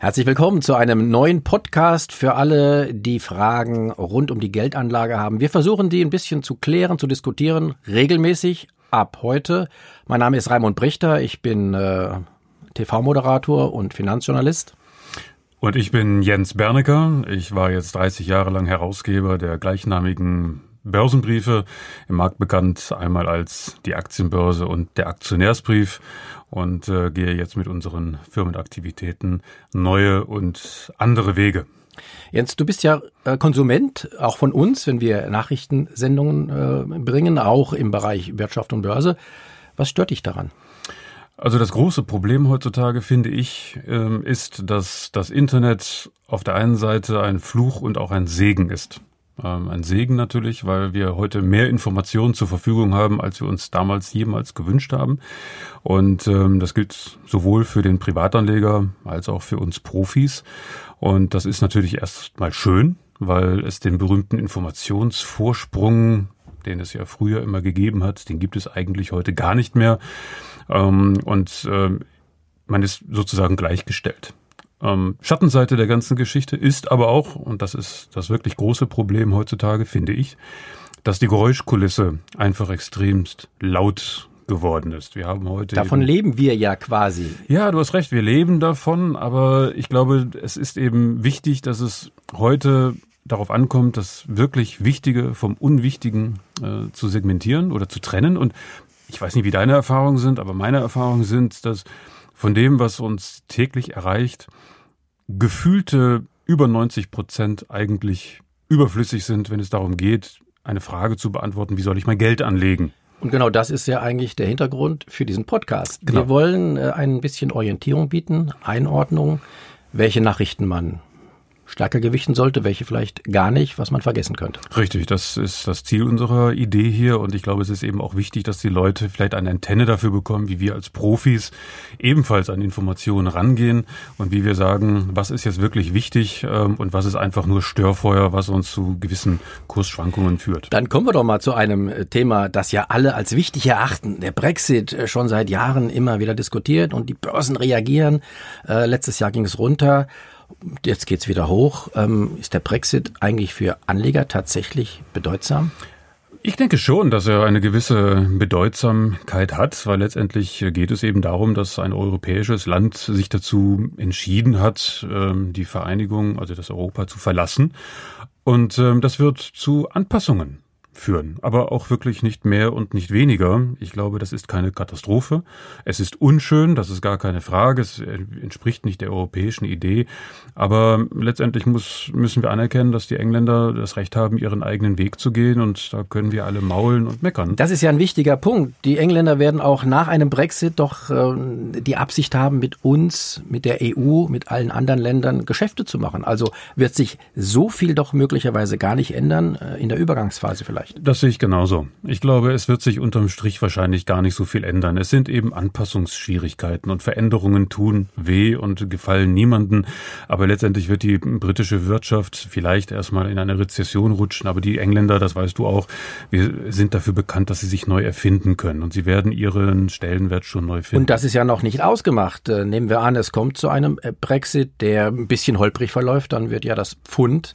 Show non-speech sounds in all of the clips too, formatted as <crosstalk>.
Herzlich willkommen zu einem neuen Podcast für alle, die Fragen rund um die Geldanlage haben. Wir versuchen die ein bisschen zu klären, zu diskutieren, regelmäßig ab heute. Mein Name ist Raimund Brichter, ich bin äh, TV-Moderator und Finanzjournalist. Und ich bin Jens Bernecker. Ich war jetzt 30 Jahre lang Herausgeber der gleichnamigen Börsenbriefe, im Markt bekannt einmal als die Aktienbörse und der Aktionärsbrief und äh, gehe jetzt mit unseren Firmenaktivitäten neue und andere Wege. Jens, du bist ja äh, Konsument, auch von uns, wenn wir Nachrichtensendungen äh, bringen, auch im Bereich Wirtschaft und Börse. Was stört dich daran? Also das große Problem heutzutage, finde ich, ähm, ist, dass das Internet auf der einen Seite ein Fluch und auch ein Segen ist. Ähm, ein Segen natürlich, weil wir heute mehr Informationen zur Verfügung haben, als wir uns damals jemals gewünscht haben. Und ähm, das gilt sowohl für den Privatanleger als auch für uns Profis. Und das ist natürlich erstmal schön, weil es den berühmten Informationsvorsprung, den es ja früher immer gegeben hat, den gibt es eigentlich heute gar nicht mehr. Ähm, und äh, man ist sozusagen gleichgestellt. Ähm, Schattenseite der ganzen Geschichte ist aber auch, und das ist das wirklich große Problem heutzutage, finde ich, dass die Geräuschkulisse einfach extremst laut geworden ist. Wir haben heute davon leben wir ja quasi. Ja, du hast recht, wir leben davon, aber ich glaube, es ist eben wichtig, dass es heute darauf ankommt, das wirklich Wichtige vom Unwichtigen äh, zu segmentieren oder zu trennen. Und ich weiß nicht, wie deine Erfahrungen sind, aber meine Erfahrungen sind, dass von dem, was uns täglich erreicht, gefühlte über 90 Prozent eigentlich überflüssig sind, wenn es darum geht, eine Frage zu beantworten, wie soll ich mein Geld anlegen? Und genau das ist ja eigentlich der Hintergrund für diesen Podcast. Genau. Wir wollen äh, ein bisschen Orientierung bieten, Einordnung, welche Nachrichten man stärker gewichten sollte, welche vielleicht gar nicht, was man vergessen könnte. Richtig, das ist das Ziel unserer Idee hier und ich glaube, es ist eben auch wichtig, dass die Leute vielleicht eine Antenne dafür bekommen, wie wir als Profis ebenfalls an Informationen rangehen und wie wir sagen, was ist jetzt wirklich wichtig ähm, und was ist einfach nur Störfeuer, was uns zu gewissen Kursschwankungen führt. Dann kommen wir doch mal zu einem äh, Thema, das ja alle als wichtig erachten. Der Brexit äh, schon seit Jahren immer wieder diskutiert und die Börsen reagieren. Äh, letztes Jahr ging es runter. Jetzt geht's wieder hoch. Ähm, ist der Brexit eigentlich für Anleger tatsächlich bedeutsam? Ich denke schon, dass er eine gewisse Bedeutsamkeit hat, weil letztendlich geht es eben darum, dass ein europäisches Land sich dazu entschieden hat, ähm, die Vereinigung, also das Europa zu verlassen. Und ähm, das wird zu Anpassungen führen. Aber auch wirklich nicht mehr und nicht weniger. Ich glaube, das ist keine Katastrophe. Es ist unschön, das ist gar keine Frage. Es entspricht nicht der europäischen Idee. Aber letztendlich muss, müssen wir anerkennen, dass die Engländer das Recht haben, ihren eigenen Weg zu gehen. Und da können wir alle maulen und meckern. Das ist ja ein wichtiger Punkt. Die Engländer werden auch nach einem Brexit doch äh, die Absicht haben, mit uns, mit der EU, mit allen anderen Ländern Geschäfte zu machen. Also wird sich so viel doch möglicherweise gar nicht ändern, äh, in der Übergangsphase vielleicht vielleicht. Das sehe ich genauso. Ich glaube, es wird sich unterm Strich wahrscheinlich gar nicht so viel ändern. Es sind eben Anpassungsschwierigkeiten und Veränderungen tun weh und gefallen niemanden. Aber letztendlich wird die britische Wirtschaft vielleicht erstmal in eine Rezession rutschen. Aber die Engländer, das weißt du auch, wir sind dafür bekannt, dass sie sich neu erfinden können. Und sie werden ihren Stellenwert schon neu finden. Und das ist ja noch nicht ausgemacht. Äh, nehmen wir an, es kommt zu einem äh, Brexit, der ein bisschen holprig verläuft, dann wird ja das Pfund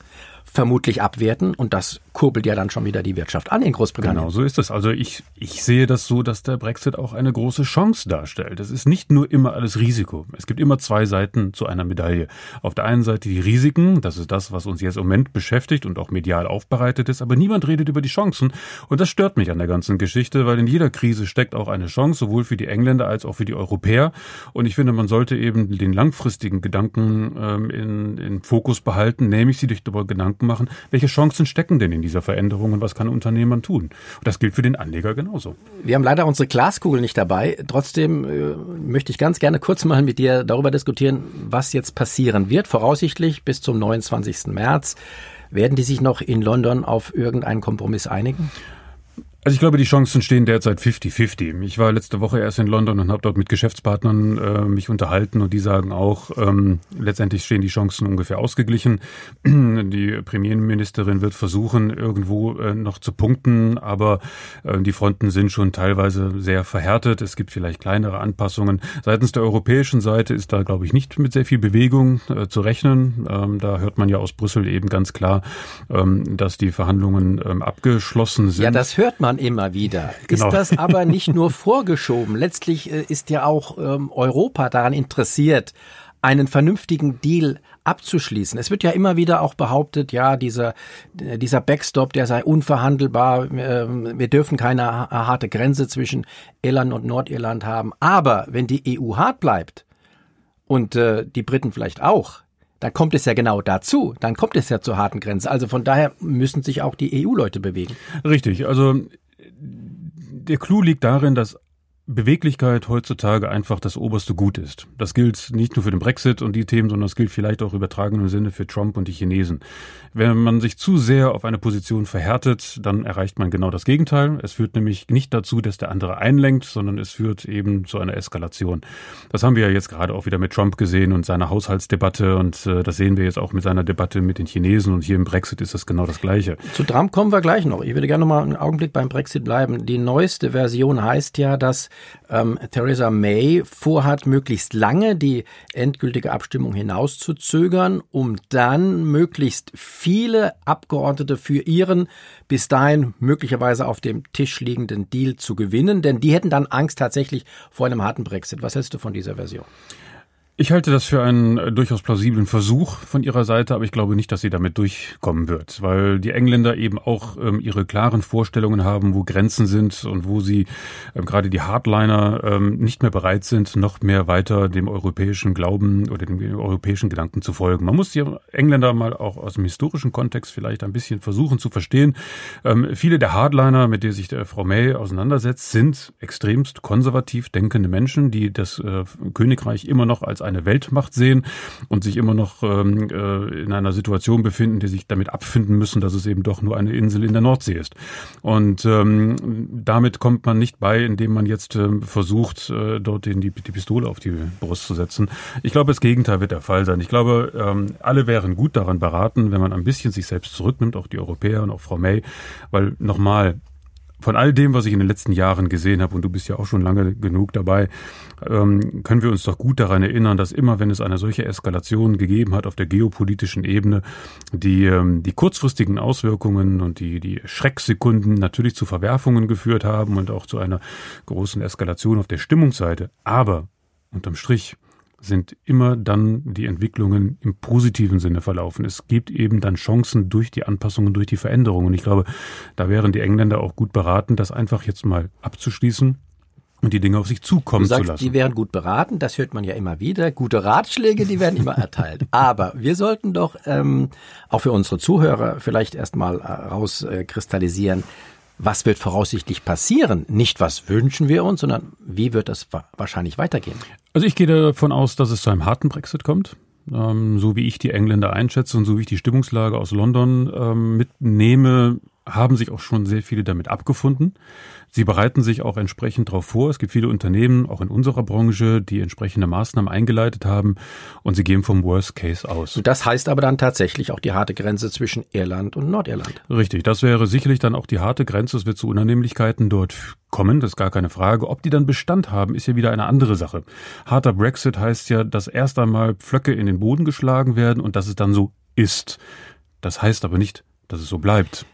vermutlich abwerten und das kurbelt ja dann schon wieder die Wirtschaft an in Großbritannien. Genau, so ist es. Also ich, ich sehe das so, dass der Brexit auch eine große Chance darstellt. Es ist nicht nur immer alles Risiko. Es gibt immer zwei Seiten zu einer Medaille. Auf der einen Seite die Risiken, das ist das, was uns jetzt im Moment beschäftigt und auch medial aufbereitet ist, aber niemand redet über die Chancen. Und das stört mich an der ganzen Geschichte, weil in jeder Krise steckt auch eine Chance, sowohl für die Engländer als auch für die Europäer. Und ich finde, man sollte eben den langfristigen Gedanken ähm, in, in Fokus behalten, nämlich sich darüber Gedanken machen, welche Chancen stecken denn in dieser Veränderung und was kann ein Unternehmen tun. Und das gilt für den Anleger genauso. Wir haben leider unsere Glaskugel nicht dabei. Trotzdem äh, möchte ich ganz gerne kurz mal mit dir darüber diskutieren, was jetzt passieren wird. Voraussichtlich bis zum 29. März. Werden die sich noch in London auf irgendeinen Kompromiss einigen? Also ich glaube, die Chancen stehen derzeit 50-50. Ich war letzte Woche erst in London und habe dort mit Geschäftspartnern äh, mich unterhalten und die sagen auch, ähm, letztendlich stehen die Chancen ungefähr ausgeglichen. <clears throat> Die Premierministerin wird versuchen, irgendwo äh, noch zu punkten, aber äh, die Fronten sind schon teilweise sehr verhärtet. Es gibt vielleicht kleinere Anpassungen. Seitens der europäischen Seite ist da, glaube ich, nicht mit sehr viel Bewegung äh, zu rechnen. Ähm, da hört man ja aus Brüssel eben ganz klar, ähm, dass die Verhandlungen ähm, abgeschlossen sind. Ja, das hört man man immer wieder. <laughs> Genau. Ist das aber nicht nur vorgeschoben? Letztlich äh, ist ja auch ähm, Europa daran interessiert, einen vernünftigen Deal abzuschließen. Es wird ja immer wieder auch behauptet, ja, dieser, äh, dieser Backstop, der sei unverhandelbar. Ähm, wir dürfen keine harte Grenze zwischen Irland und Nordirland haben. Aber wenn die EU hart bleibt und äh, die Briten vielleicht auch, dann kommt es ja genau dazu. Dann kommt es ja zur harten Grenze. Also von daher müssen sich auch die EU-Leute bewegen. Richtig. Also der Clou liegt darin, dass Beweglichkeit heutzutage einfach das oberste Gut ist. Das gilt nicht nur für den Brexit und die Themen, sondern das gilt vielleicht auch übertragen im Sinne für Trump und die Chinesen. Wenn man sich zu sehr auf eine Position verhärtet, dann erreicht man genau das Gegenteil. Es führt nämlich nicht dazu, dass der andere einlenkt, sondern es führt eben zu einer Eskalation. Das haben wir ja jetzt gerade auch wieder mit Trump gesehen und seiner Haushaltsdebatte und äh, das sehen wir jetzt auch mit seiner Debatte mit den Chinesen und hier im Brexit ist das genau das Gleiche. Zu Trump kommen wir gleich noch. Ich würde gerne noch mal einen Augenblick beim Brexit bleiben. Die neueste Version heißt ja, dass ähm, Theresa May vorhat, möglichst lange die endgültige Abstimmung hinauszuzögern, um dann möglichst viele Abgeordnete für ihren bis dahin möglicherweise auf dem Tisch liegenden Deal zu gewinnen, denn die hätten dann Angst tatsächlich vor einem harten Brexit. Was hältst du von dieser Version? Ich halte das für einen äh, durchaus plausiblen Versuch von ihrer Seite, aber ich glaube nicht, dass sie damit durchkommen wird, weil die Engländer eben auch ähm, ihre klaren Vorstellungen haben, wo Grenzen sind und wo sie ähm, gerade die Hardliner ähm, nicht mehr bereit sind, noch mehr weiter dem europäischen Glauben oder dem europäischen Gedanken zu folgen. Man muss die Engländer mal auch aus dem historischen Kontext vielleicht ein bisschen versuchen zu verstehen. Ähm, viele der Hardliner, mit denen sich der Frau May auseinandersetzt, sind extremst konservativ denkende Menschen, die das äh, Königreich immer noch als eine Weltmacht sehen und sich immer noch ähm, äh, in einer Situation befinden, die sich damit abfinden müssen, dass es eben doch nur eine Insel in der Nordsee ist. Und ähm, damit kommt man nicht bei, indem man jetzt ähm, versucht, äh, dort die, die Pistole auf die Brust zu setzen. Ich glaube, das Gegenteil wird der Fall sein. Ich glaube, ähm, alle wären gut daran beraten, wenn man ein bisschen sich selbst zurücknimmt, auch die Europäer und auch Frau May, weil nochmal, von all dem, was ich in den letzten Jahren gesehen habe, und du bist ja auch schon lange genug dabei, ähm, können wir uns doch gut daran erinnern, dass immer, wenn es eine solche Eskalation gegeben hat auf der geopolitischen Ebene, die, ähm, die kurzfristigen Auswirkungen und die, die Schrecksekunden natürlich zu Verwerfungen geführt haben und auch zu einer großen Eskalation auf der Stimmungsseite. Aber unterm Strich sind immer dann die Entwicklungen im positiven Sinne verlaufen. Es gibt eben dann Chancen durch die Anpassungen, durch die Veränderungen. Und ich glaube, da wären die Engländer auch gut beraten, das einfach jetzt mal abzuschließen und die Dinge auf sich zukommen du sagst, zu lassen. Die wären gut beraten, das hört man ja immer wieder. Gute Ratschläge, die werden immer erteilt. <laughs> Aber wir sollten doch ähm, auch für unsere Zuhörer vielleicht erstmal äh, rauskristallisieren, was wird voraussichtlich passieren? Nicht, was wünschen wir uns, sondern wie wird das wahrscheinlich weitergehen? Also ich gehe davon aus, dass es zu einem harten Brexit kommt. Ähm, so wie ich die Engländer einschätze und so wie ich die Stimmungslage aus London ähm, mitnehme, haben sich auch schon sehr viele damit abgefunden. Sie bereiten sich auch entsprechend darauf vor. Es gibt viele Unternehmen, auch in unserer Branche, die entsprechende Maßnahmen eingeleitet haben und sie gehen vom Worst Case aus. Und das heißt aber dann tatsächlich auch die harte Grenze zwischen Irland und Nordirland. Richtig, das wäre sicherlich dann auch die harte Grenze. Es wird zu Unannehmlichkeiten dort kommen, das ist gar keine Frage. Ob die dann Bestand haben, ist ja wieder eine andere Sache. Harter Brexit heißt ja, dass erst einmal Pflöcke in den Boden geschlagen werden und dass es dann so ist. Das heißt aber nicht, dass es so bleibt.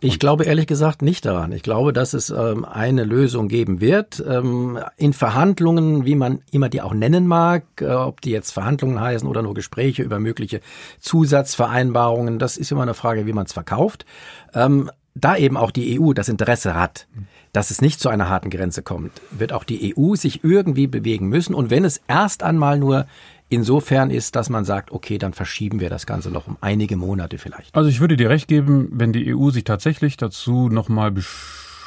Ich glaube ehrlich gesagt nicht daran. Ich glaube, dass es ähm, eine Lösung geben wird. Ähm, in Verhandlungen, wie man immer die auch nennen mag, äh, ob die jetzt Verhandlungen heißen oder nur Gespräche über mögliche Zusatzvereinbarungen, das ist immer eine Frage, wie man es verkauft. Ähm, da eben auch die EU das Interesse hat, dass es nicht zu einer harten Grenze kommt, wird auch die EU sich irgendwie bewegen müssen. Und wenn es erst einmal nur insofern ist, dass man sagt, okay, dann verschieben wir das Ganze noch um einige Monate vielleicht. Also ich würde dir recht geben, wenn die EU sich tatsächlich dazu nochmal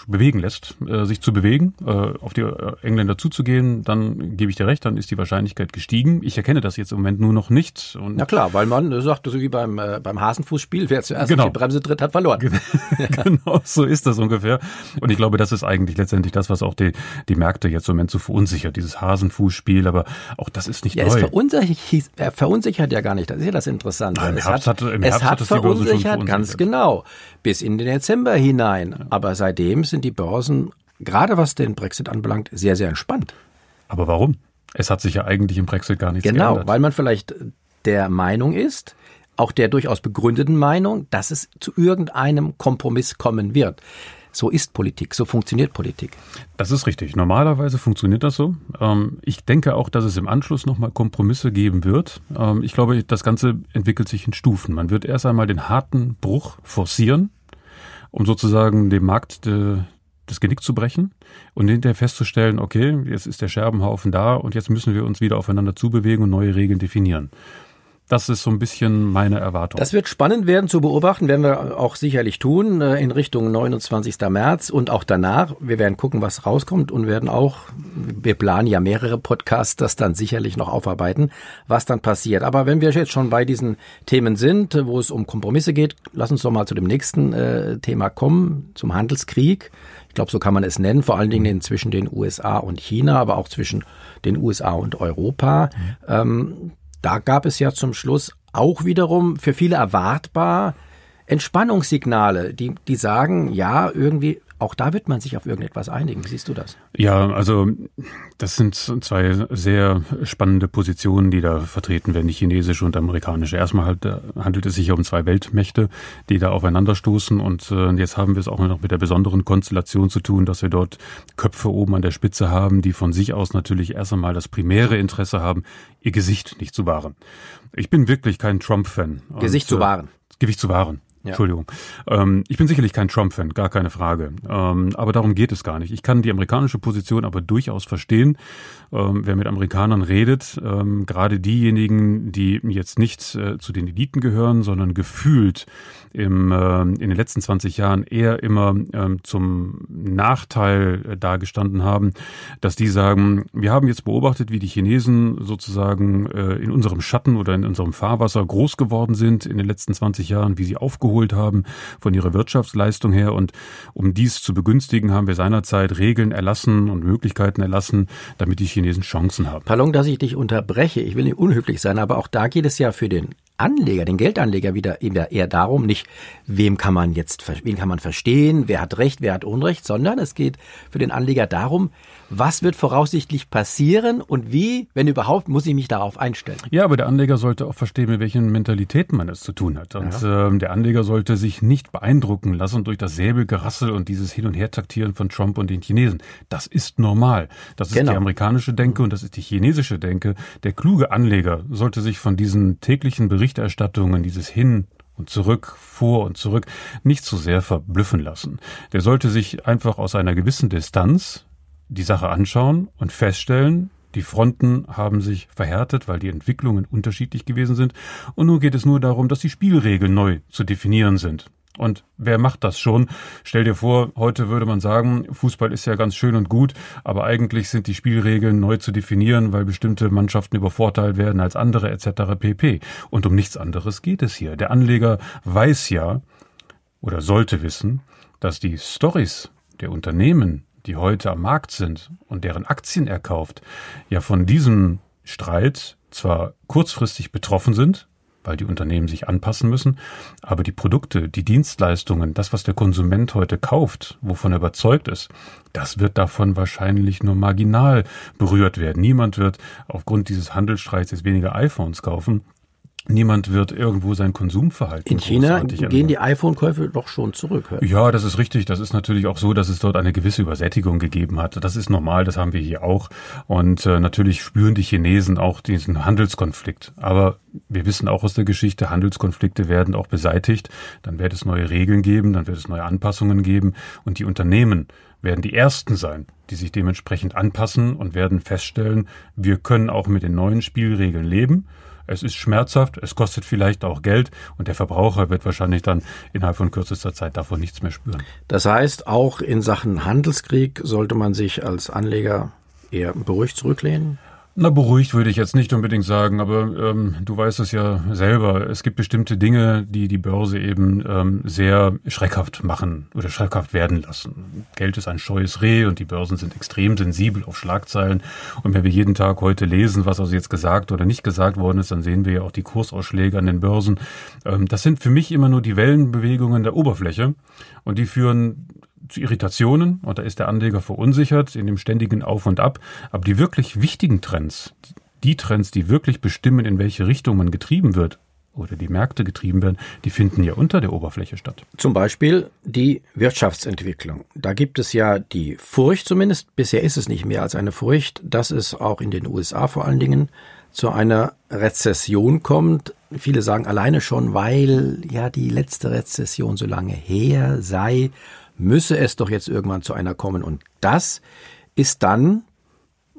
bewegen lässt, äh, sich zu bewegen, äh, auf die äh, Engländer zuzugehen, dann gebe ich dir recht, dann ist die Wahrscheinlichkeit gestiegen. Ich erkenne das jetzt im Moment nur noch nicht. Und Na klar, weil man sagt, so wie beim, äh, beim Hasenfußspiel, wer zuerst genau. auf die Bremse tritt, hat verloren. <laughs> <laughs> genau, so ist das ungefähr. Und ich glaube, das ist eigentlich letztendlich das, was auch die, die Märkte jetzt im Moment so verunsichert, dieses Hasenfußspiel, aber auch das ist nicht ja, neu. Es verunsichert, er verunsichert ja gar nicht, das ist ja das Interessante. Nein, es Herbst hat, im es Herbst hat hat die Börse schon verunsichert, verunsichert. ganz genau, bis in den Dezember hinein. Aber seitdem sind die Börsen, gerade was den Brexit anbelangt, sehr, sehr entspannt. Aber warum? Es hat sich ja eigentlich im Brexit gar nichts genau, geändert. Genau, weil man vielleicht der Meinung ist, auch der durchaus begründeten Meinung, dass es zu irgendeinem Kompromiss kommen wird. So ist Politik, so funktioniert Politik. Das ist richtig. Normalerweise funktioniert das so. Ähm, ich denke auch, dass es im Anschluss nochmal Kompromisse geben wird. Ähm, ich glaube, das Ganze entwickelt sich in Stufen. Man wird erst einmal den harten Bruch forcieren, um sozusagen dem Markt das Genick zu brechen und hinterher festzustellen, okay, jetzt ist der Scherbenhaufen da und jetzt müssen wir uns wieder aufeinander zubewegen und neue Regeln definieren. Das ist so ein bisschen meine Erwartung. Das wird spannend werden zu beobachten, werden wir auch sicherlich tun, äh, in Richtung 29. März und auch danach. Wir werden gucken, was rauskommt und werden auch, wir planen ja mehrere Podcasts, das dann sicherlich noch aufarbeiten, was dann passiert. Aber wenn wir jetzt schon bei diesen Themen sind, wo es um Kompromisse geht, lass uns doch mal zu dem nächsten äh, Thema kommen, zum Handelskrieg. Ich glaube, so kann man es nennen, vor allen Dingen zwischen den USA und China, aber auch zwischen den USA und Europa. Mhm. Ähm, da gab es ja zum Schluss auch wiederum für viele erwartbar Entspannungssignale, die, die sagen, ja, irgendwie auch da wird man sich auf irgendetwas einigen. Wie siehst du das? Ja, also das sind zwei sehr spannende Positionen, die da vertreten werden, die chinesische und amerikanische. Erstmal halt, äh, handelt es sich um zwei Weltmächte, die da aufeinanderstoßen und äh, jetzt haben wir es auch noch mit der besonderen Konstellation zu tun, dass wir dort Köpfe oben an der Spitze haben, die von sich aus natürlich erst einmal das primäre Interesse haben, ihr Gesicht nicht zu wahren. Ich bin wirklich kein Trump-Fan. Gesicht und, zu wahren. Äh, Gewicht zu wahren. Ja. Entschuldigung. Ähm, ich bin sicherlich kein Trump-Fan, gar keine Frage. Ähm, aber darum geht es gar nicht. Ich kann die amerikanische Position aber durchaus verstehen. Ähm, wer mit Amerikanern redet, ähm, gerade diejenigen, die jetzt nicht äh, zu den Eliten gehören, sondern gefühlt im, äh, in den letzten 20 Jahren eher immer ähm, zum Nachteil äh, dargestanden haben, dass die sagen, wir haben jetzt beobachtet, wie die Chinesen sozusagen äh, in unserem Schatten oder in unserem Fahrwasser groß geworden sind in den letzten 20 Jahren, wie sie aufgeholt haben von ihrer Wirtschaftsleistung her. Und um dies zu begünstigen, haben wir seinerzeit Regeln erlassen und Möglichkeiten erlassen, damit die Chinesen Chancen haben. Pardon, dass ich dich unterbreche. Ich will nicht unhöflich sein, aber auch da geht es ja für den Anleger, den Geldanleger wieder eher darum, nicht wem kann man jetzt, wen kann man verstehen, wer hat Recht, wer hat Unrecht, sondern es geht für den Anleger darum, was wird voraussichtlich passieren und wie, wenn überhaupt, muss ich mich darauf einstellen. Ja, aber der Anleger sollte auch verstehen, mit welchen Mentalitäten man es zu tun hat. Und ja. ähm, der Anleger sollte sich nicht beeindrucken lassen durch das Säbelgerassel und dieses Hin- und Hertaktieren von Trump und den Chinesen. Das ist normal. Das ist genau. die amerikanische Denke und das ist die chinesische Denke. Der kluge Anleger sollte sich von diesen täglichen Berichterstattungen, dieses Hin und zurück, vor und zurück, nicht zu sehr verblüffen lassen. Der sollte sich einfach aus einer gewissen Distanz die Sache anschauen und feststellen, die Fronten haben sich verhärtet, weil die Entwicklungen unterschiedlich gewesen sind. Und nun geht es nur darum, dass die Spielregeln neu zu definieren sind. Und wer macht das schon? Stell dir vor, heute würde man sagen, Fußball ist ja ganz schön und gut, aber eigentlich sind die Spielregeln neu zu definieren, weil bestimmte Mannschaften übervorteilt werden als andere etc. pp. Und um nichts anderes geht es hier. Der Anleger weiß ja oder sollte wissen, dass die Stories der Unternehmen die heute am Markt sind und deren Aktien er kauft, ja von diesem Streit zwar kurzfristig betroffen sind, weil die Unternehmen sich anpassen müssen, aber die Produkte, die Dienstleistungen, das, was der Konsument heute kauft, wovon er überzeugt ist, das wird davon wahrscheinlich nur marginal berührt werden. Niemand wird aufgrund dieses Handelsstreits jetzt weniger iPhones kaufen, Niemand wird irgendwo sein Konsumverhalten. In China gehen die iPhone-Käufe doch schon zurück. Ja, das ist richtig. Das ist natürlich auch so, dass es dort eine gewisse Übersättigung gegeben hat. Das ist normal, das haben wir hier auch. Und äh, natürlich spüren die Chinesen auch diesen Handelskonflikt. Aber wir wissen auch aus der Geschichte, Handelskonflikte werden auch beseitigt. Dann wird es neue Regeln geben, dann wird es neue Anpassungen geben. Und die Unternehmen werden die Ersten sein, die sich dementsprechend anpassen und werden feststellen, wir können auch mit den neuen Spielregeln leben Es ist schmerzhaft, es kostet vielleicht auch Geld und der Verbraucher wird wahrscheinlich dann innerhalb von kürzester Zeit davon nichts mehr spüren. Das heißt, auch in Sachen Handelskrieg sollte man sich als Anleger eher beruhigt zurücklehnen? Na, beruhigt würde ich jetzt nicht unbedingt sagen, aber ähm, du weißt es ja selber. Es gibt bestimmte Dinge, die die Börse eben ähm, sehr schreckhaft machen oder schreckhaft werden lassen. Geld ist ein scheues Reh und die Börsen sind extrem sensibel auf Schlagzeilen. Und wenn wir jeden Tag heute lesen, was also jetzt gesagt oder nicht gesagt worden ist, dann sehen wir ja auch die Kursausschläge an den Börsen. Ähm, das sind für mich immer nur die Wellenbewegungen der Oberfläche und die führen zu Irritationen und da ist der Anleger verunsichert in dem ständigen Auf und Ab. Aber die wirklich wichtigen Trends, die Trends, die wirklich bestimmen, in welche Richtung man getrieben wird oder die Märkte getrieben werden, die finden ja unter der Oberfläche statt. Zum Beispiel die Wirtschaftsentwicklung. Da gibt es ja die Furcht zumindest, bisher ist es nicht mehr als eine Furcht, dass es auch in den USA vor allen Dingen zu einer Rezession kommt. Viele sagen alleine schon, weil ja die letzte Rezession so lange her sei müsse es doch jetzt irgendwann zu einer kommen. Und das ist dann,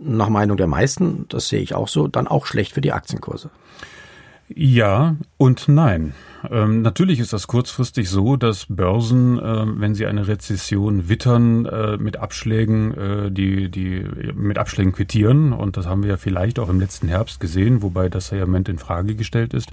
nach Meinung der meisten, das sehe ich auch so, dann auch schlecht für die Aktienkurse. Ja und nein. Ähm, natürlich ist das kurzfristig so, dass Börsen, äh, wenn sie eine Rezession wittern, äh, mit Abschlägen, äh, die, die mit Abschlägen quittieren. Und das haben wir ja vielleicht auch im letzten Herbst gesehen, wobei das ja im Moment in Frage gestellt ist.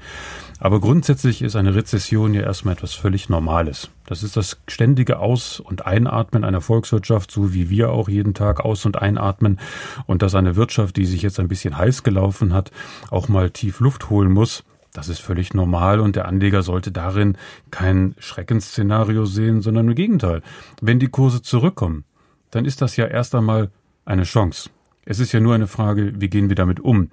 Aber grundsätzlich ist eine Rezession ja erstmal etwas völlig Normales. Das ist das ständige Aus- und Einatmen einer Volkswirtschaft, so wie wir auch jeden Tag aus- und einatmen. Und dass eine Wirtschaft, die sich jetzt ein bisschen heiß gelaufen hat, auch mal tief Luft holen muss. Das ist völlig normal und der Anleger sollte darin kein Schreckensszenario sehen, sondern im Gegenteil. Wenn die Kurse zurückkommen, dann ist das ja erst einmal eine Chance. Es ist ja nur eine Frage, wie gehen wir damit um?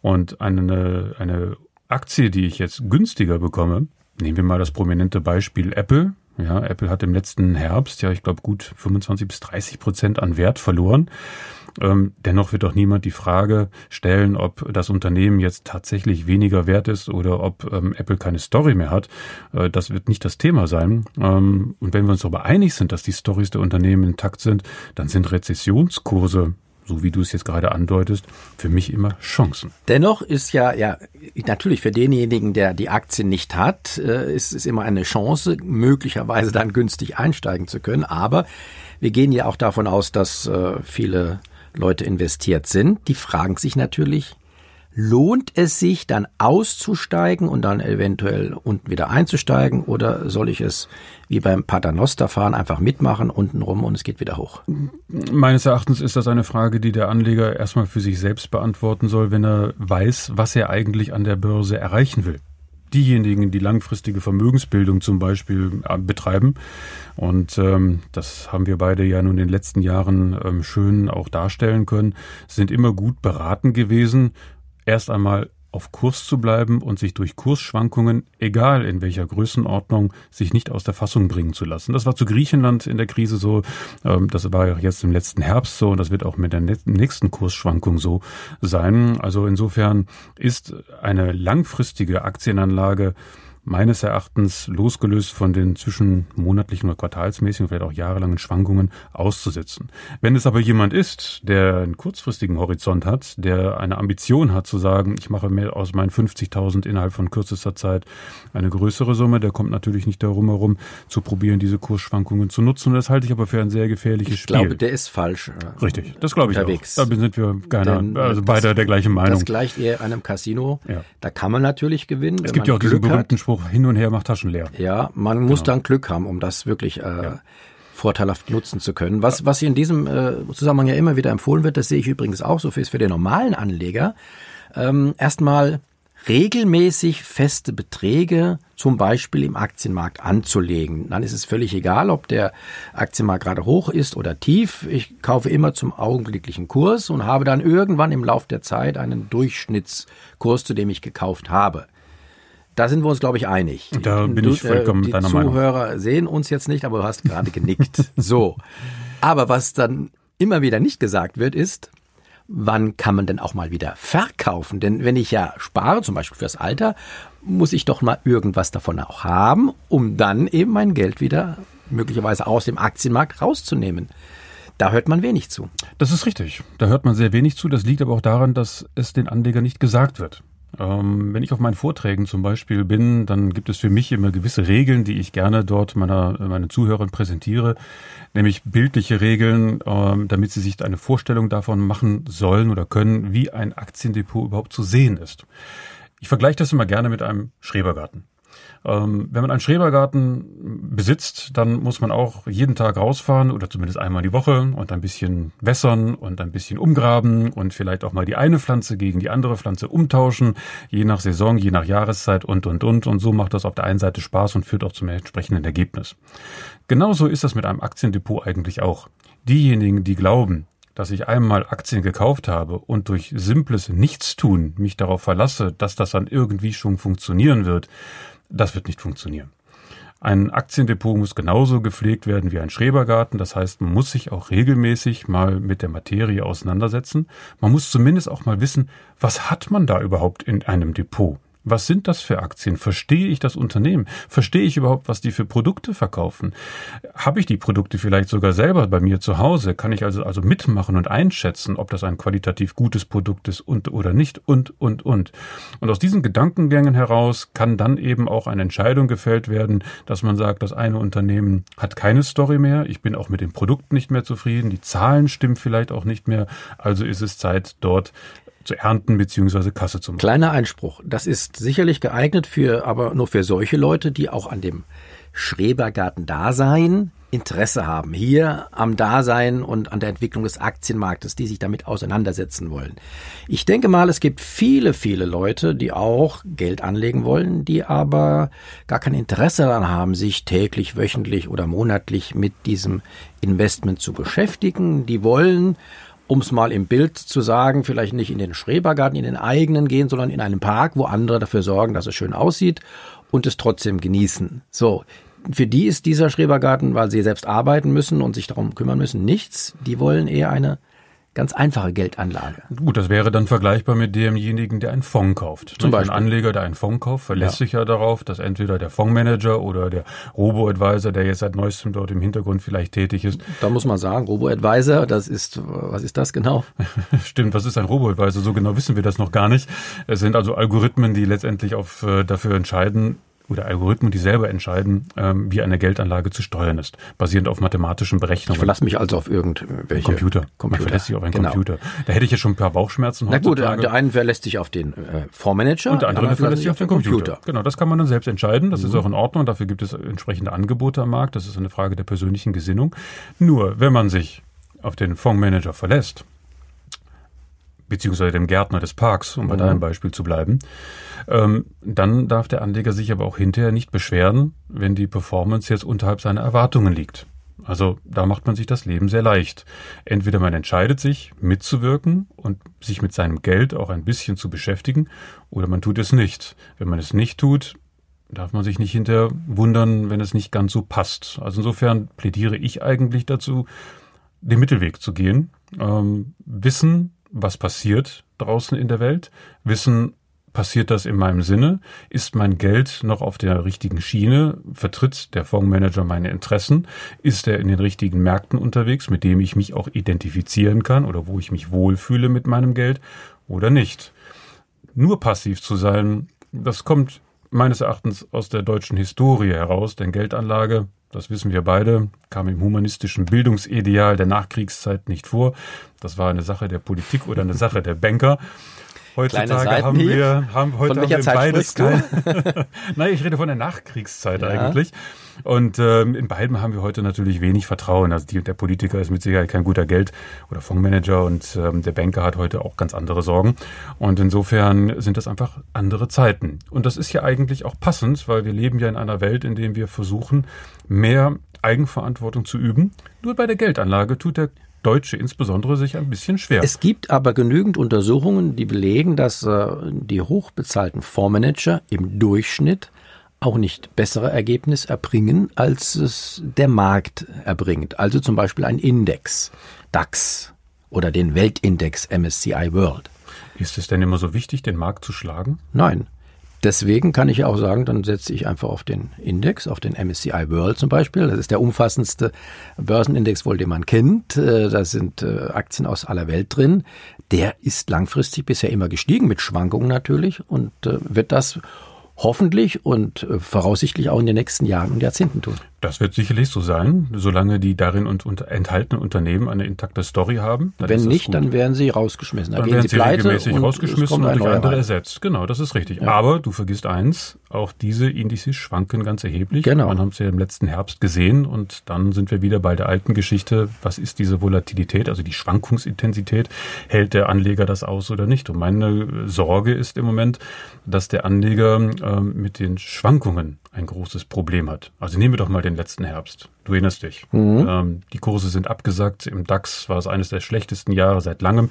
Und eine, eine Aktie, die ich jetzt günstiger bekomme, nehmen wir mal das prominente Beispiel Apple. Ja, Apple hat im letzten Herbst ja, ich glaube, gut 25 bis 30 Prozent an Wert verloren. Ähm, dennoch wird doch niemand die Frage stellen, ob das Unternehmen jetzt tatsächlich weniger wert ist oder ob ähm, Apple keine Story mehr hat. Äh, das wird nicht das Thema sein. Ähm, und wenn wir uns darüber einig sind, dass die Stories der Unternehmen intakt sind, dann sind Rezessionskurse so wie du es jetzt gerade andeutest, für mich immer Chancen. Dennoch ist ja, ja, natürlich für denjenigen, der die Aktien nicht hat, äh, ist es immer eine Chance, möglicherweise dann günstig einsteigen zu können. Aber wir gehen ja auch davon aus, dass äh, viele Leute investiert sind, die fragen sich natürlich, lohnt es sich dann auszusteigen und dann eventuell unten wieder einzusteigen oder soll ich es wie beim Paternoster-Fahren einfach mitmachen unten rum und es geht wieder hoch? Meines Erachtens ist das eine Frage, die der Anleger erstmal für sich selbst beantworten soll, wenn er weiß, was er eigentlich an der Börse erreichen will diejenigen, die langfristige Vermögensbildung zum Beispiel äh, betreiben. Und ähm, das haben wir beide ja nun in den letzten Jahren ähm, schön auch darstellen können, sind immer gut beraten gewesen, erst einmal auf Kurs zu bleiben und sich durch Kursschwankungen, egal in welcher Größenordnung, sich nicht aus der Fassung bringen zu lassen. Das war zu Griechenland in der Krise so, ähm, das war ja jetzt im letzten Herbst so und das wird auch mit der nächsten Kursschwankung so sein. Also insofern ist eine langfristige Aktienanlage meines Erachtens losgelöst von den zwischenmonatlichen oder quartalsmäßigen, vielleicht auch jahrelangen Schwankungen auszusetzen. Wenn es aber jemand ist, der einen kurzfristigen Horizont hat, der eine Ambition hat zu sagen, ich mache mehr aus meinen 50.000 innerhalb von kürzester Zeit eine größere Summe, der kommt natürlich nicht darum herum, zu probieren, diese Kursschwankungen zu nutzen. Und das halte ich aber für ein sehr gefährliches ich Spiel. Ich glaube, der ist falsch. Äh, Richtig, das glaube ich unterwegs. auch. Da sind wir keiner, also beide der gleichen Meinung. Das gleicht eher einem Casino. Ja. Da kann man natürlich gewinnen. Es gibt ja auch diesen berühmten Spruch, Spruch, hin und her macht Taschen leer. Ja, man muss genau. dann Glück haben, um das wirklich äh, ja. vorteilhaft nutzen zu können. Was, was in diesem äh, Zusammenhang ja immer wieder empfohlen wird, das sehe ich übrigens auch so, ist für den normalen Anleger ähm, erstmal regelmäßig feste Beträge zum Beispiel im Aktienmarkt anzulegen. Dann ist es völlig egal, ob der Aktienmarkt gerade hoch ist oder tief. Ich kaufe immer zum augenblicklichen Kurs und habe dann irgendwann im Lauf der Zeit einen Durchschnittskurs, zu dem ich gekauft habe. Da sind wir uns, glaube ich, einig. Da bin du, ich vollkommen äh, deiner Meinung. Die Zuhörer sehen uns jetzt nicht, aber du hast gerade genickt. <laughs> so. Aber was dann immer wieder nicht gesagt wird, ist, wann kann man denn auch mal wieder verkaufen? Denn wenn ich ja spare, zum Beispiel fürs Alter, muss ich doch mal irgendwas davon auch haben, um dann eben mein Geld wieder möglicherweise aus dem Aktienmarkt rauszunehmen. Da hört man wenig zu. Das ist richtig. Da hört man sehr wenig zu. Das liegt aber auch daran, dass es den Anleger nicht gesagt wird. Ähm, wenn ich auf meinen Vorträgen zum Beispiel bin, dann gibt es für mich immer gewisse Regeln, die ich gerne dort meiner, meinen Zuhörern präsentiere, nämlich bildliche Regeln, ähm, damit sie sich eine Vorstellung davon machen sollen oder können, wie ein Aktiendepot überhaupt zu sehen ist. Ich vergleiche das immer gerne mit einem Schrebergarten. Ähm, wenn man einen Schrebergarten besitzt, dann muss man auch jeden Tag rausfahren oder zumindest einmal die Woche und ein bisschen wässern und ein bisschen umgraben und vielleicht auch mal die eine Pflanze gegen die andere Pflanze umtauschen, je nach Saison, je nach Jahreszeit und, und, und. Und so macht das auf der einen Seite Spaß und führt auch zum entsprechenden Ergebnis. Genauso ist das mit einem Aktiendepot eigentlich auch. Diejenigen, die glauben, dass ich einmal Aktien gekauft habe und durch simples Nichtstun mich darauf verlasse, dass das dann irgendwie schon funktionieren wird, das wird nicht funktionieren. Ein Aktiendepot muss genauso gepflegt werden wie ein Schrebergarten. Das heißt, man muss sich auch regelmäßig mal mit der Materie auseinandersetzen. Man muss zumindest auch mal wissen, was hat man da überhaupt in einem Depot? Was sind das für Aktien? Verstehe ich das Unternehmen? Verstehe ich überhaupt, was die für Produkte verkaufen? Habe ich die Produkte vielleicht sogar selber bei mir zu Hause? Kann ich also, also mitmachen und einschätzen, ob das ein qualitativ gutes Produkt ist und oder nicht und, und, und. Und aus diesen Gedankengängen heraus kann dann eben auch eine Entscheidung gefällt werden, dass man sagt, das eine Unternehmen hat keine Story mehr. Ich bin auch mit dem Produkt nicht mehr zufrieden. Die Zahlen stimmen vielleicht auch nicht mehr. Also ist es Zeit, dort zu ernten bzw. Kasse zu machen. Kleiner Einspruch. Das ist sicherlich geeignet für, aber nur für solche Leute, die auch an dem Schrebergarten-Dasein Interesse haben, hier am Dasein und an der Entwicklung des Aktienmarktes, die sich damit auseinandersetzen wollen. Ich denke mal, es gibt viele, viele Leute, die auch Geld anlegen wollen, die aber gar kein Interesse daran haben, sich täglich, wöchentlich oder monatlich mit diesem Investment zu beschäftigen. Die wollen um es mal im Bild zu sagen, vielleicht nicht in den Schrebergarten, in den eigenen gehen, sondern in einem Park, wo andere dafür sorgen, dass es schön aussieht und es trotzdem genießen. So. Für die ist dieser Schrebergarten, weil sie selbst arbeiten müssen und sich darum kümmern müssen, nichts. Die wollen eher eine ganz einfache Geldanlage. Gut, das wäre dann vergleichbar mit demjenigen, der einen Fonds kauft. Zum Beispiel. Ein Anleger, der einen Fonds kauft, verlässt ja. sich ja darauf, dass entweder der Fondsmanager oder der Robo-Advisor, der jetzt seit neuestem dort im Hintergrund vielleicht tätig ist. Da muss man sagen, Robo-Advisor, das ist, was ist das genau? <laughs> Stimmt, was ist ein Robo-Advisor? So genau wissen wir das noch gar nicht. Es sind also Algorithmen, die letztendlich auf, äh, dafür entscheiden, oder Algorithmen, die selber entscheiden, ähm, wie eine Geldanlage zu steuern ist, basierend auf mathematischen Berechnungen. Ich verlasse mich also auf irgendwelche Computer. Computer. Man verlässt sich auf einen genau. Computer. Da hätte ich ja schon ein paar Bauchschmerzen Na gut, der eine verlässt sich auf den äh, Fondsmanager. Und der andere verlässt sich auf den Computer. Computer. Genau, das kann man dann selbst entscheiden. Das mhm. ist auch in Ordnung. Dafür gibt es entsprechende Angebote am Markt. Das ist eine Frage der persönlichen Gesinnung. Nur, wenn man sich auf den Fondsmanager verlässt, beziehungsweise dem Gärtner des Parks, um bei mhm. deinem Beispiel zu bleiben, ähm, dann darf der Anleger sich aber auch hinterher nicht beschweren, wenn die Performance jetzt unterhalb seiner Erwartungen liegt. Also da macht man sich das Leben sehr leicht. Entweder man entscheidet sich, mitzuwirken und sich mit seinem Geld auch ein bisschen zu beschäftigen, oder man tut es nicht. Wenn man es nicht tut, darf man sich nicht hinterher wundern, wenn es nicht ganz so passt. Also insofern plädiere ich eigentlich dazu, den Mittelweg zu gehen. Ähm, wissen, was passiert draußen in der Welt, wissen, passiert das in meinem Sinne? Ist mein Geld noch auf der richtigen Schiene? Vertritt der Fondsmanager meine Interessen? Ist er in den richtigen Märkten unterwegs, mit dem ich mich auch identifizieren kann oder wo ich mich wohlfühle mit meinem Geld oder nicht? Nur passiv zu sein, das kommt meines Erachtens aus der deutschen Historie heraus, denn Geldanlage das wissen wir beide, kam im humanistischen Bildungsideal der Nachkriegszeit nicht vor. Das war eine Sache der Politik oder eine Sache der Banker. Heutzutage haben wir, haben, heute haben wir beides. <laughs> Nein, ich rede von der Nachkriegszeit ja. eigentlich. Und ähm, in beiden haben wir heute natürlich wenig Vertrauen. Also die, der Politiker ist mit Sicherheit kein guter Geld- oder Fondsmanager und ähm, der Banker hat heute auch ganz andere Sorgen. Und insofern sind das einfach andere Zeiten. Und das ist ja eigentlich auch passend, weil wir leben ja in einer Welt, in der wir versuchen, mehr Eigenverantwortung zu üben. Nur bei der Geldanlage tut der Deutsche insbesondere sich ein bisschen schwer. Es gibt aber genügend Untersuchungen, die belegen, dass äh, die hochbezahlten Fondsmanager im Durchschnitt auch nicht bessere Ergebnisse erbringen, als es der Markt erbringt. Also zum Beispiel ein Index, DAX oder den Weltindex MSCI World. Ist es denn immer so wichtig, den Markt zu schlagen? Nein. Deswegen kann ich auch sagen, dann setze ich einfach auf den Index, auf den MSCI World zum Beispiel. Das ist der umfassendste Börsenindex wohl, den man kennt. Äh, da sind äh, Aktien aus aller Welt drin. Der ist langfristig bisher immer gestiegen, mit Schwankungen natürlich, und äh, wird das hoffentlich und voraussichtlich auch in den nächsten Jahren und Jahrzehnten tun. Das wird sicherlich so sein, solange die darin und, und enthaltenen Unternehmen eine intakte Story haben. Wenn nicht, dann werden sie rausgeschmissen. Dann, dann werden sie, sie regelmäßig rausgeschmissen und durch andere ersetzt. Genau, das ist richtig. Ja. Aber du vergisst eins, auch diese Indizes schwanken ganz erheblich. Genau. Man hat es ja im letzten Herbst gesehen und dann sind wir wieder bei der alten Geschichte. Was ist diese Volatilität, also die Schwankungsintensität? Hält der Anleger das aus oder nicht? Und meine Sorge ist im Moment, dass der Anleger äh, mit den Schwankungen ein großes Problem hat. Also nehmen wir doch mal den letzten Herbst. Du erinnerst dich. Mhm. Ähm, die Kurse sind abgesagt. Im DAX war es eines der schlechtesten Jahre seit langem.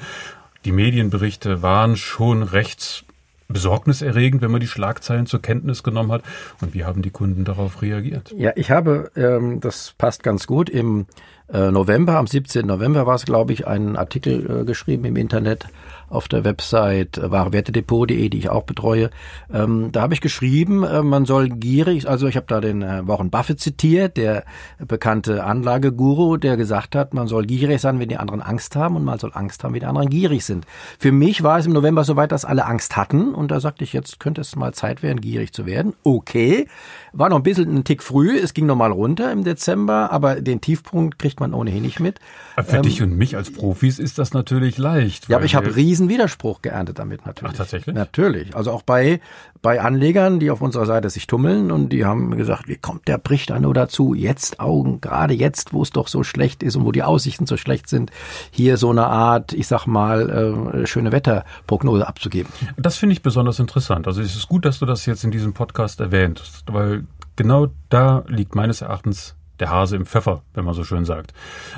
Die Medienberichte waren schon recht besorgniserregend, wenn man die Schlagzeilen zur Kenntnis genommen hat. Und wie haben die Kunden darauf reagiert? Ja, ich habe, ähm, das passt ganz gut, im äh, November, am 17. November war es, glaube ich, einen Artikel äh, geschrieben im Internet auf der Website warewertedepot.de, die ich auch betreue. Ähm, da habe ich geschrieben, äh, man soll gierig, also ich habe da den äh, Warren Buffett zitiert, der bekannte Anlageguru, der gesagt hat, man soll gierig sein, wenn die anderen Angst haben und man soll Angst haben, wenn die anderen gierig sind. Für mich war es im November soweit, dass alle Angst hatten und da sagte ich, jetzt könnte es mal Zeit werden, gierig zu werden. Okay, war noch ein bisschen ein Tick früh, es ging nochmal runter im Dezember, aber den Tiefpunkt kriegt man ohnehin nicht mit. Für ähm, dich und mich als Profis ist das natürlich leicht. Ja, aber ich habe riesen Widerspruch geerntet damit natürlich. Ach, tatsächlich? Natürlich. Also auch bei, bei Anlegern, die auf unserer Seite sich tummeln und die haben gesagt, wie kommt der bricht da nur dazu? Jetzt Augen, gerade jetzt, wo es doch so schlecht ist und wo die Aussichten so schlecht sind, hier so eine Art, ich sag mal, äh, schöne Wetterprognose abzugeben. Das finde ich besonders interessant. Also es ist gut, dass du das jetzt in diesem Podcast erwähnt, weil genau da liegt meines Erachtens der Hase im Pfeffer, wenn man so schön sagt.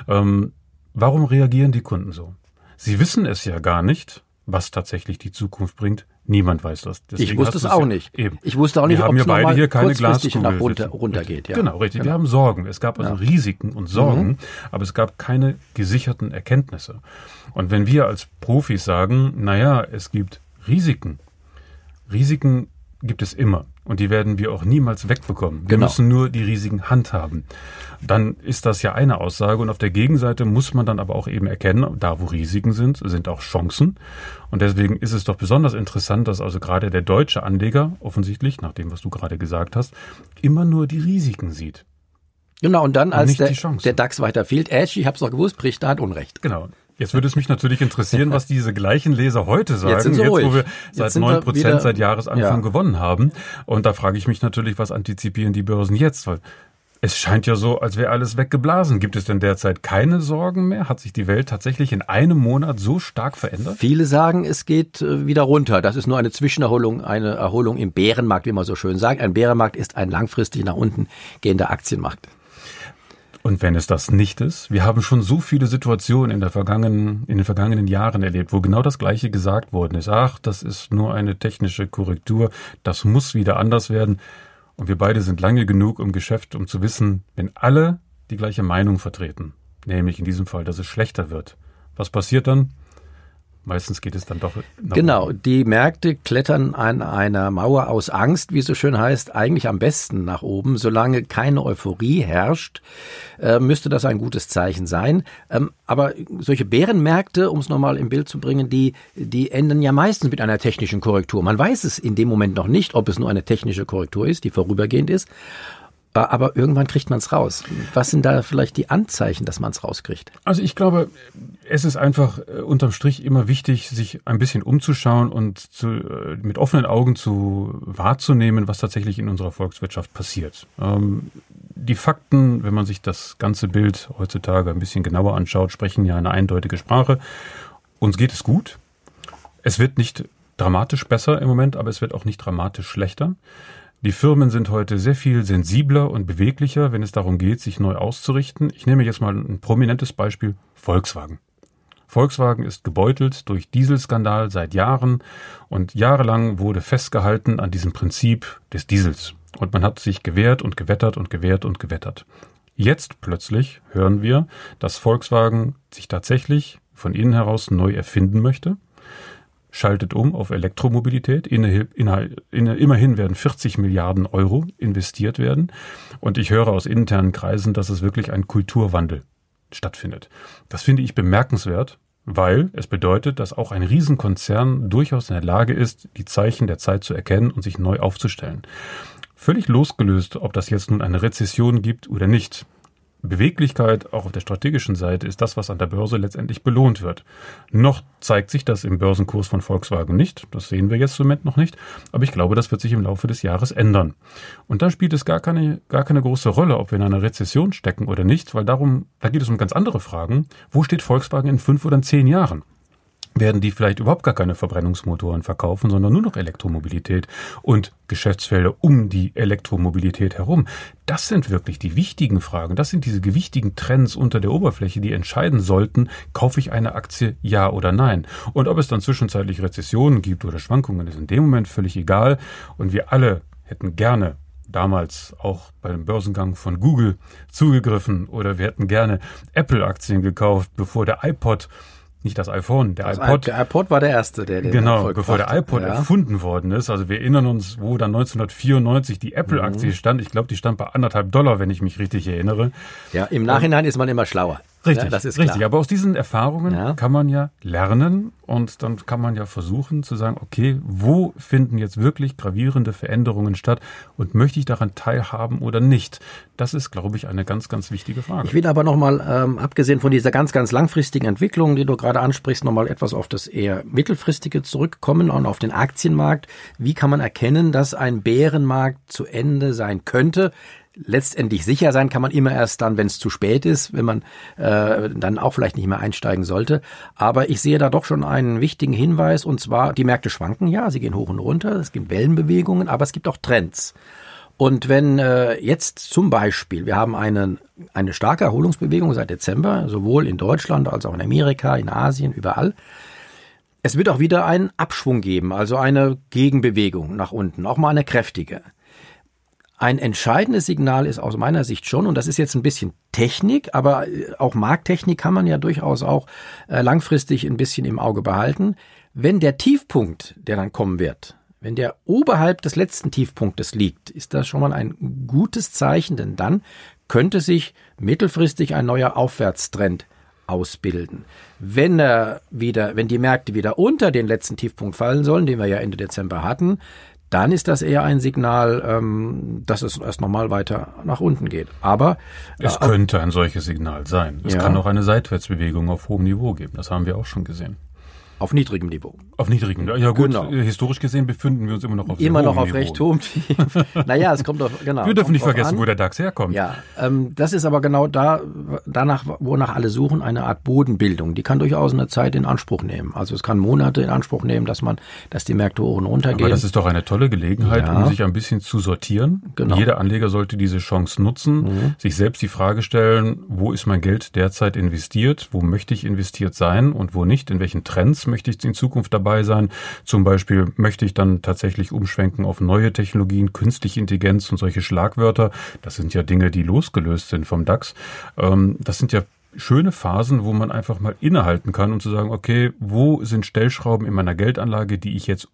Ähm, warum reagieren die Kunden so? Sie wissen es ja gar nicht, was tatsächlich die Zukunft bringt. Niemand weiß das. Deswegen ich wusste es auch ja nicht. Eben. Ich wusste auch nicht, ob es beide hier keine kurzfristig nach runter, runtergeht. Ja. Genau, richtig. Genau. Wir haben Sorgen. Es gab also ja. Risiken und Sorgen, mhm. aber es gab keine gesicherten Erkenntnisse. Und wenn wir als Profis sagen, naja, es gibt Risiken, Risiken gibt es immer. Und die werden wir auch niemals wegbekommen. Wir genau. müssen nur die Risiken handhaben. Dann ist das ja eine Aussage. Und auf der Gegenseite muss man dann aber auch eben erkennen, da wo Risiken sind, sind auch Chancen. Und deswegen ist es doch besonders interessant, dass also gerade der deutsche Anleger offensichtlich, nach dem, was du gerade gesagt hast, immer nur die Risiken sieht. Genau, und dann, und als der, der DAX weiter fehlt, Edge, ich habe es doch gewusst, bricht, da hat Unrecht. Genau. Jetzt würde es mich natürlich interessieren, was diese gleichen Leser heute sagen, jetzt, jetzt wo wir seit neun Prozent seit Jahresanfang ja. gewonnen haben. Und da frage ich mich natürlich, was antizipieren die Börsen jetzt? Weil es scheint ja so, als wäre alles weggeblasen. Gibt es denn derzeit keine Sorgen mehr? Hat sich die Welt tatsächlich in einem Monat so stark verändert? Viele sagen, es geht äh, wieder runter. Das ist nur eine Zwischenerholung, eine Erholung im Bärenmarkt, wie man so schön sagt. Ein Bärenmarkt ist ein langfristig nach unten gehender Aktienmarkt. Und wenn es das nicht ist, wir haben schon so viele Situationen in, der vergangenen, in den vergangenen Jahren erlebt, wo genau das Gleiche gesagt worden ist. Ach, das ist nur eine technische Korrektur, das muss wieder anders werden. Und wir beide sind lange genug im Geschäft, um zu wissen, wenn alle die gleiche Meinung vertreten, nämlich in diesem Fall, dass es schlechter wird, was passiert dann? Meistens geht es dann doch. Genau, die Märkte klettern an einer Mauer aus Angst, wie es so schön heißt, eigentlich am besten nach oben. Solange keine Euphorie herrscht, äh, müsste das ein gutes Zeichen sein. Ähm, aber solche Bärenmärkte, um es nochmal im Bild zu bringen, die, die enden ja meistens mit einer technischen Korrektur. Man weiß es in dem Moment noch nicht, ob es nur eine technische Korrektur ist, die vorübergehend ist aber irgendwann kriegt man es raus. Was sind da vielleicht die Anzeichen, dass man es rauskriegt? Also ich glaube, es ist einfach äh, unterm Strich immer wichtig, sich ein bisschen umzuschauen und zu, äh, mit offenen Augen zu wahrzunehmen, was tatsächlich in unserer Volkswirtschaft passiert. Ähm, die Fakten, wenn man sich das ganze Bild heutzutage ein bisschen genauer anschaut, sprechen ja eine eindeutige Sprache. Uns geht es gut. Es wird nicht dramatisch besser im Moment, aber es wird auch nicht dramatisch schlechter. Die Firmen sind heute sehr viel sensibler und beweglicher, wenn es darum geht, sich neu auszurichten. Ich nehme jetzt mal ein prominentes Beispiel Volkswagen. Volkswagen ist gebeutelt durch Dieselskandal seit Jahren und jahrelang wurde festgehalten an diesem Prinzip des Diesels. Und man hat sich gewehrt und gewettert und gewehrt und gewettert. Jetzt plötzlich hören wir, dass Volkswagen sich tatsächlich von innen heraus neu erfinden möchte schaltet um auf Elektromobilität. immerhin werden 40 Milliarden Euro investiert werden. Und ich höre aus internen Kreisen, dass es wirklich ein Kulturwandel stattfindet. Das finde ich bemerkenswert, weil es bedeutet, dass auch ein Riesenkonzern durchaus in der Lage ist, die Zeichen der Zeit zu erkennen und sich neu aufzustellen. Völlig losgelöst, ob das jetzt nun eine Rezession gibt oder nicht. Beweglichkeit auch auf der strategischen Seite ist das, was an der Börse letztendlich belohnt wird. Noch zeigt sich das im Börsenkurs von Volkswagen nicht. Das sehen wir jetzt im Moment noch nicht. Aber ich glaube, das wird sich im Laufe des Jahres ändern. Und da spielt es gar keine, gar keine große Rolle, ob wir in einer Rezession stecken oder nicht, weil darum, da geht es um ganz andere Fragen. Wo steht Volkswagen in fünf oder in zehn Jahren? Werden die vielleicht überhaupt gar keine Verbrennungsmotoren verkaufen, sondern nur noch Elektromobilität und Geschäftsfelder um die Elektromobilität herum. Das sind wirklich die wichtigen Fragen. Das sind diese gewichtigen Trends unter der Oberfläche, die entscheiden sollten, kaufe ich eine Aktie, ja oder nein. Und ob es dann zwischenzeitlich Rezessionen gibt oder Schwankungen, ist in dem Moment völlig egal. Und wir alle hätten gerne damals auch beim Börsengang von Google zugegriffen oder wir hätten gerne Apple-Aktien gekauft, bevor der iPod nicht das iPhone, der das iPod. Der iPod war der erste, der den Genau, Erfolg bevor brachte. der iPod ja. erfunden worden ist. Also wir erinnern uns, wo dann 1994 die Apple-Aktie mhm. stand. Ich glaube, die stand bei anderthalb Dollar, wenn ich mich richtig erinnere. Ja, im Nachhinein Und, ist man immer schlauer. Richtig, ja, das ist richtig. Klar. Aber aus diesen Erfahrungen ja. kann man ja lernen und dann kann man ja versuchen zu sagen, okay, wo finden jetzt wirklich gravierende Veränderungen statt und möchte ich daran teilhaben oder nicht? Das ist, glaube ich, eine ganz, ganz wichtige Frage. Ich will aber nochmal, ähm, abgesehen von dieser ganz, ganz langfristigen Entwicklung, die du gerade ansprichst, nochmal etwas auf das eher mittelfristige zurückkommen und auf den Aktienmarkt. Wie kann man erkennen, dass ein Bärenmarkt zu Ende sein könnte? Letztendlich sicher sein kann man immer erst dann, wenn es zu spät ist, wenn man äh, dann auch vielleicht nicht mehr einsteigen sollte. Aber ich sehe da doch schon einen wichtigen Hinweis und zwar, die Märkte schwanken, ja, sie gehen hoch und runter, es gibt Wellenbewegungen, aber es gibt auch Trends. Und wenn äh, jetzt zum Beispiel, wir haben einen, eine starke Erholungsbewegung seit Dezember, sowohl in Deutschland als auch in Amerika, in Asien, überall. Es wird auch wieder einen Abschwung geben, also eine Gegenbewegung nach unten, auch mal eine kräftige. Ein entscheidendes Signal ist aus meiner Sicht schon, und das ist jetzt ein bisschen Technik, aber äh, auch Markttechnik kann man ja durchaus auch äh, langfristig ein bisschen im Auge behalten. Wenn der Tiefpunkt, der dann kommen wird, wenn der oberhalb des letzten Tiefpunktes liegt, ist das schon mal ein gutes Zeichen, denn dann könnte sich mittelfristig ein neuer Aufwärtstrend ausbilden. Wenn er wieder, wenn die Märkte wieder unter den letzten Tiefpunkt fallen sollen, den wir ja Ende Dezember hatten, dann ist das eher ein Signal, ähm, dass es erst nochmal weiter nach unten geht. Aber es äh, könnte ein solches Signal sein. Es ja. kann auch eine Seitwärtsbewegung auf hohem Niveau geben. Das haben wir auch schon gesehen. Auf niedrigem Niveau. Auf niedrigem Niveau. Ja gut, genau. historisch gesehen befinden wir uns immer noch auf Immer noch auf Niveau. recht hohem <laughs> naja, es kommt auf, genau. Wir dürfen nicht vergessen, an. wo der DAX herkommt. Ja, ähm, das ist aber genau da, danach, wonach alle suchen, eine Art Bodenbildung. Die kann durchaus eine Zeit in Anspruch nehmen. Also es kann Monate in Anspruch nehmen, dass man, dass die Märkte hoch und runter gehen. Aber das ist doch eine tolle Gelegenheit, ja. um sich ein bisschen zu sortieren. Genau. Jeder Anleger sollte diese Chance nutzen, mhm. sich selbst die Frage stellen, wo ist mein Geld derzeit investiert? Wo möchte ich investiert sein und wo nicht? In welchen Trends möchte ich in Zukunft dabei sein? Zum Beispiel möchte ich dann tatsächlich umschwenken auf neue Technologien, künstliche Intelligenz und solche Schlagwörter. Das sind ja Dinge, die losgelöst sind vom DAX. Ähm, das sind ja schöne Phasen, wo man einfach mal innehalten kann und zu sagen, okay, wo sind Stellschrauben in meiner Geldanlage, die ich jetzt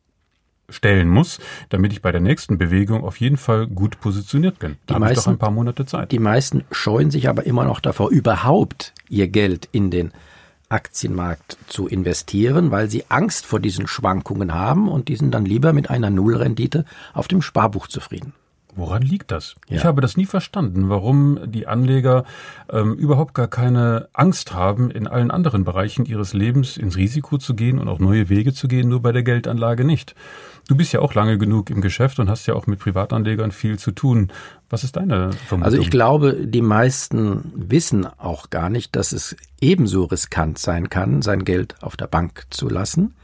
stellen muss, damit ich bei der nächsten Bewegung auf jeden Fall gut positioniert bin. Da habe ich doch ein paar Monate Zeit. Die meisten scheuen sich aber immer noch davor, überhaupt ihr Geld in den Aktienmarkt zu investieren, weil sie Angst vor diesen Schwankungen haben und die sind dann lieber mit einer Nullrendite auf dem Sparbuch zufrieden. Woran liegt das? Ja. Ich habe das nie verstanden, warum die Anleger ähm, überhaupt gar keine Angst haben, in allen anderen Bereichen ihres Lebens ins Risiko zu gehen und auch neue Wege zu gehen, nur bei der Geldanlage nicht. Du bist ja auch lange genug im Geschäft und hast ja auch mit Privatanlegern viel zu tun. Was ist deine Vermutung? Also ich glaube, die meisten wissen auch gar nicht, dass es ebenso riskant sein kann, sein Geld auf der Bank zu lassen.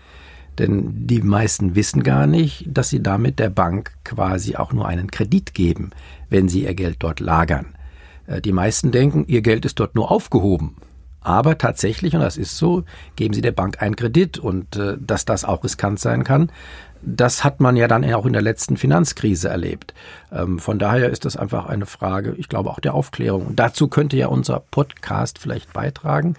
Denn die meisten wissen gar nicht, dass sie damit der Bank quasi auch nur einen Kredit geben, wenn sie ihr Geld dort lagern. Äh, die meisten denken, ihr Geld ist dort nur aufgehoben. Aber tatsächlich, und das ist so, geben sie der Bank einen Kredit und äh, dass das auch riskant sein kann, das hat man ja dann auch in der letzten Finanzkrise erlebt. Ähm, von daher ist das einfach eine Frage, ich glaube auch der Aufklärung. Und dazu könnte ja unser Podcast vielleicht beitragen.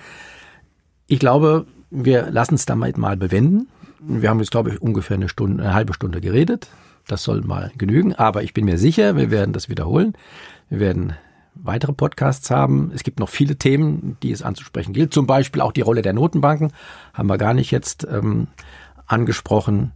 Ich glaube, wir lassen es damit mal bewenden. Wir haben jetzt, glaube ich, ungefähr eine Stunde, eine halbe Stunde geredet. Das soll mal genügen. Aber ich bin mir sicher, wir werden das wiederholen. Wir werden weitere Podcasts haben. Es gibt noch viele Themen, die es anzusprechen gilt. Zum Beispiel auch die Rolle der Notenbanken. Haben wir gar nicht jetzt ähm, angesprochen.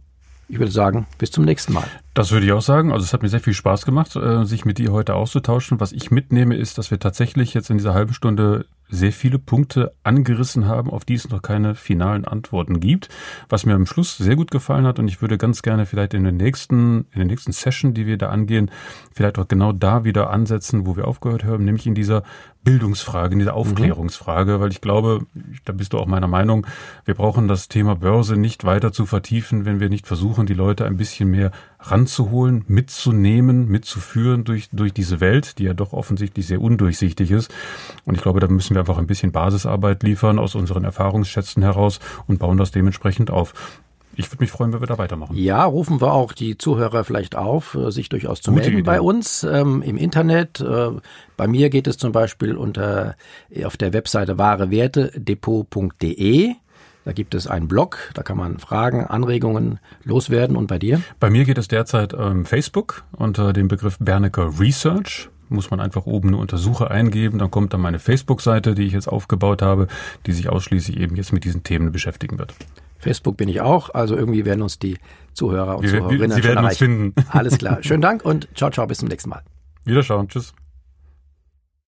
Ich würde sagen, bis zum nächsten Mal. Das würde ich auch sagen. Also es hat mir sehr viel Spaß gemacht, äh, sich mit dir heute auszutauschen. Was ich mitnehme, ist, dass wir tatsächlich jetzt in dieser halben Stunde sehr viele Punkte angerissen haben, auf die es noch keine finalen Antworten gibt. Was mir am Schluss sehr gut gefallen hat und ich würde ganz gerne vielleicht in den nächsten, in den nächsten Session, die wir da angehen, vielleicht auch genau da wieder ansetzen, wo wir aufgehört haben, nämlich in dieser Bildungsfrage, in dieser mhm. Aufklärungsfrage, weil ich glaube, da bist du auch meiner Meinung, wir brauchen das Thema Börse nicht weiter zu vertiefen, wenn wir nicht versuchen, die Leute ein bisschen mehr ranzuholen, mitzunehmen, mitzuführen durch, durch diese Welt, die ja doch offensichtlich sehr undurchsichtig ist. Und ich glaube, da müssen wir einfach ein bisschen Basisarbeit liefern aus unseren Erfahrungsschätzen heraus und bauen das dementsprechend auf. Ich würde mich freuen, wenn wir da weitermachen. Ja, rufen wir auch die Zuhörer vielleicht auf, äh, sich durchaus zu Gute melden Idee. bei uns ähm, im Internet. Äh, bei mir geht es zum Beispiel unter auf der Webseite wahrewertedepot.de. Da gibt es einen Blog, da kann man Fragen, Anregungen loswerden. Und bei dir? Bei mir geht es derzeit ähm, Facebook unter dem Begriff Bernecker Research muss man einfach oben eine Untersuche eingeben, dann kommt dann meine Facebook-Seite, die ich jetzt aufgebaut habe, die sich ausschließlich eben jetzt mit diesen Themen beschäftigen wird. Facebook bin ich auch, also irgendwie werden uns die Zuhörer und wir, Zuhörerinnen Sie werden uns finden. Alles klar. <laughs> Schönen Dank und ciao, ciao, bis zum nächsten Mal. Wiederschauen, tschüss.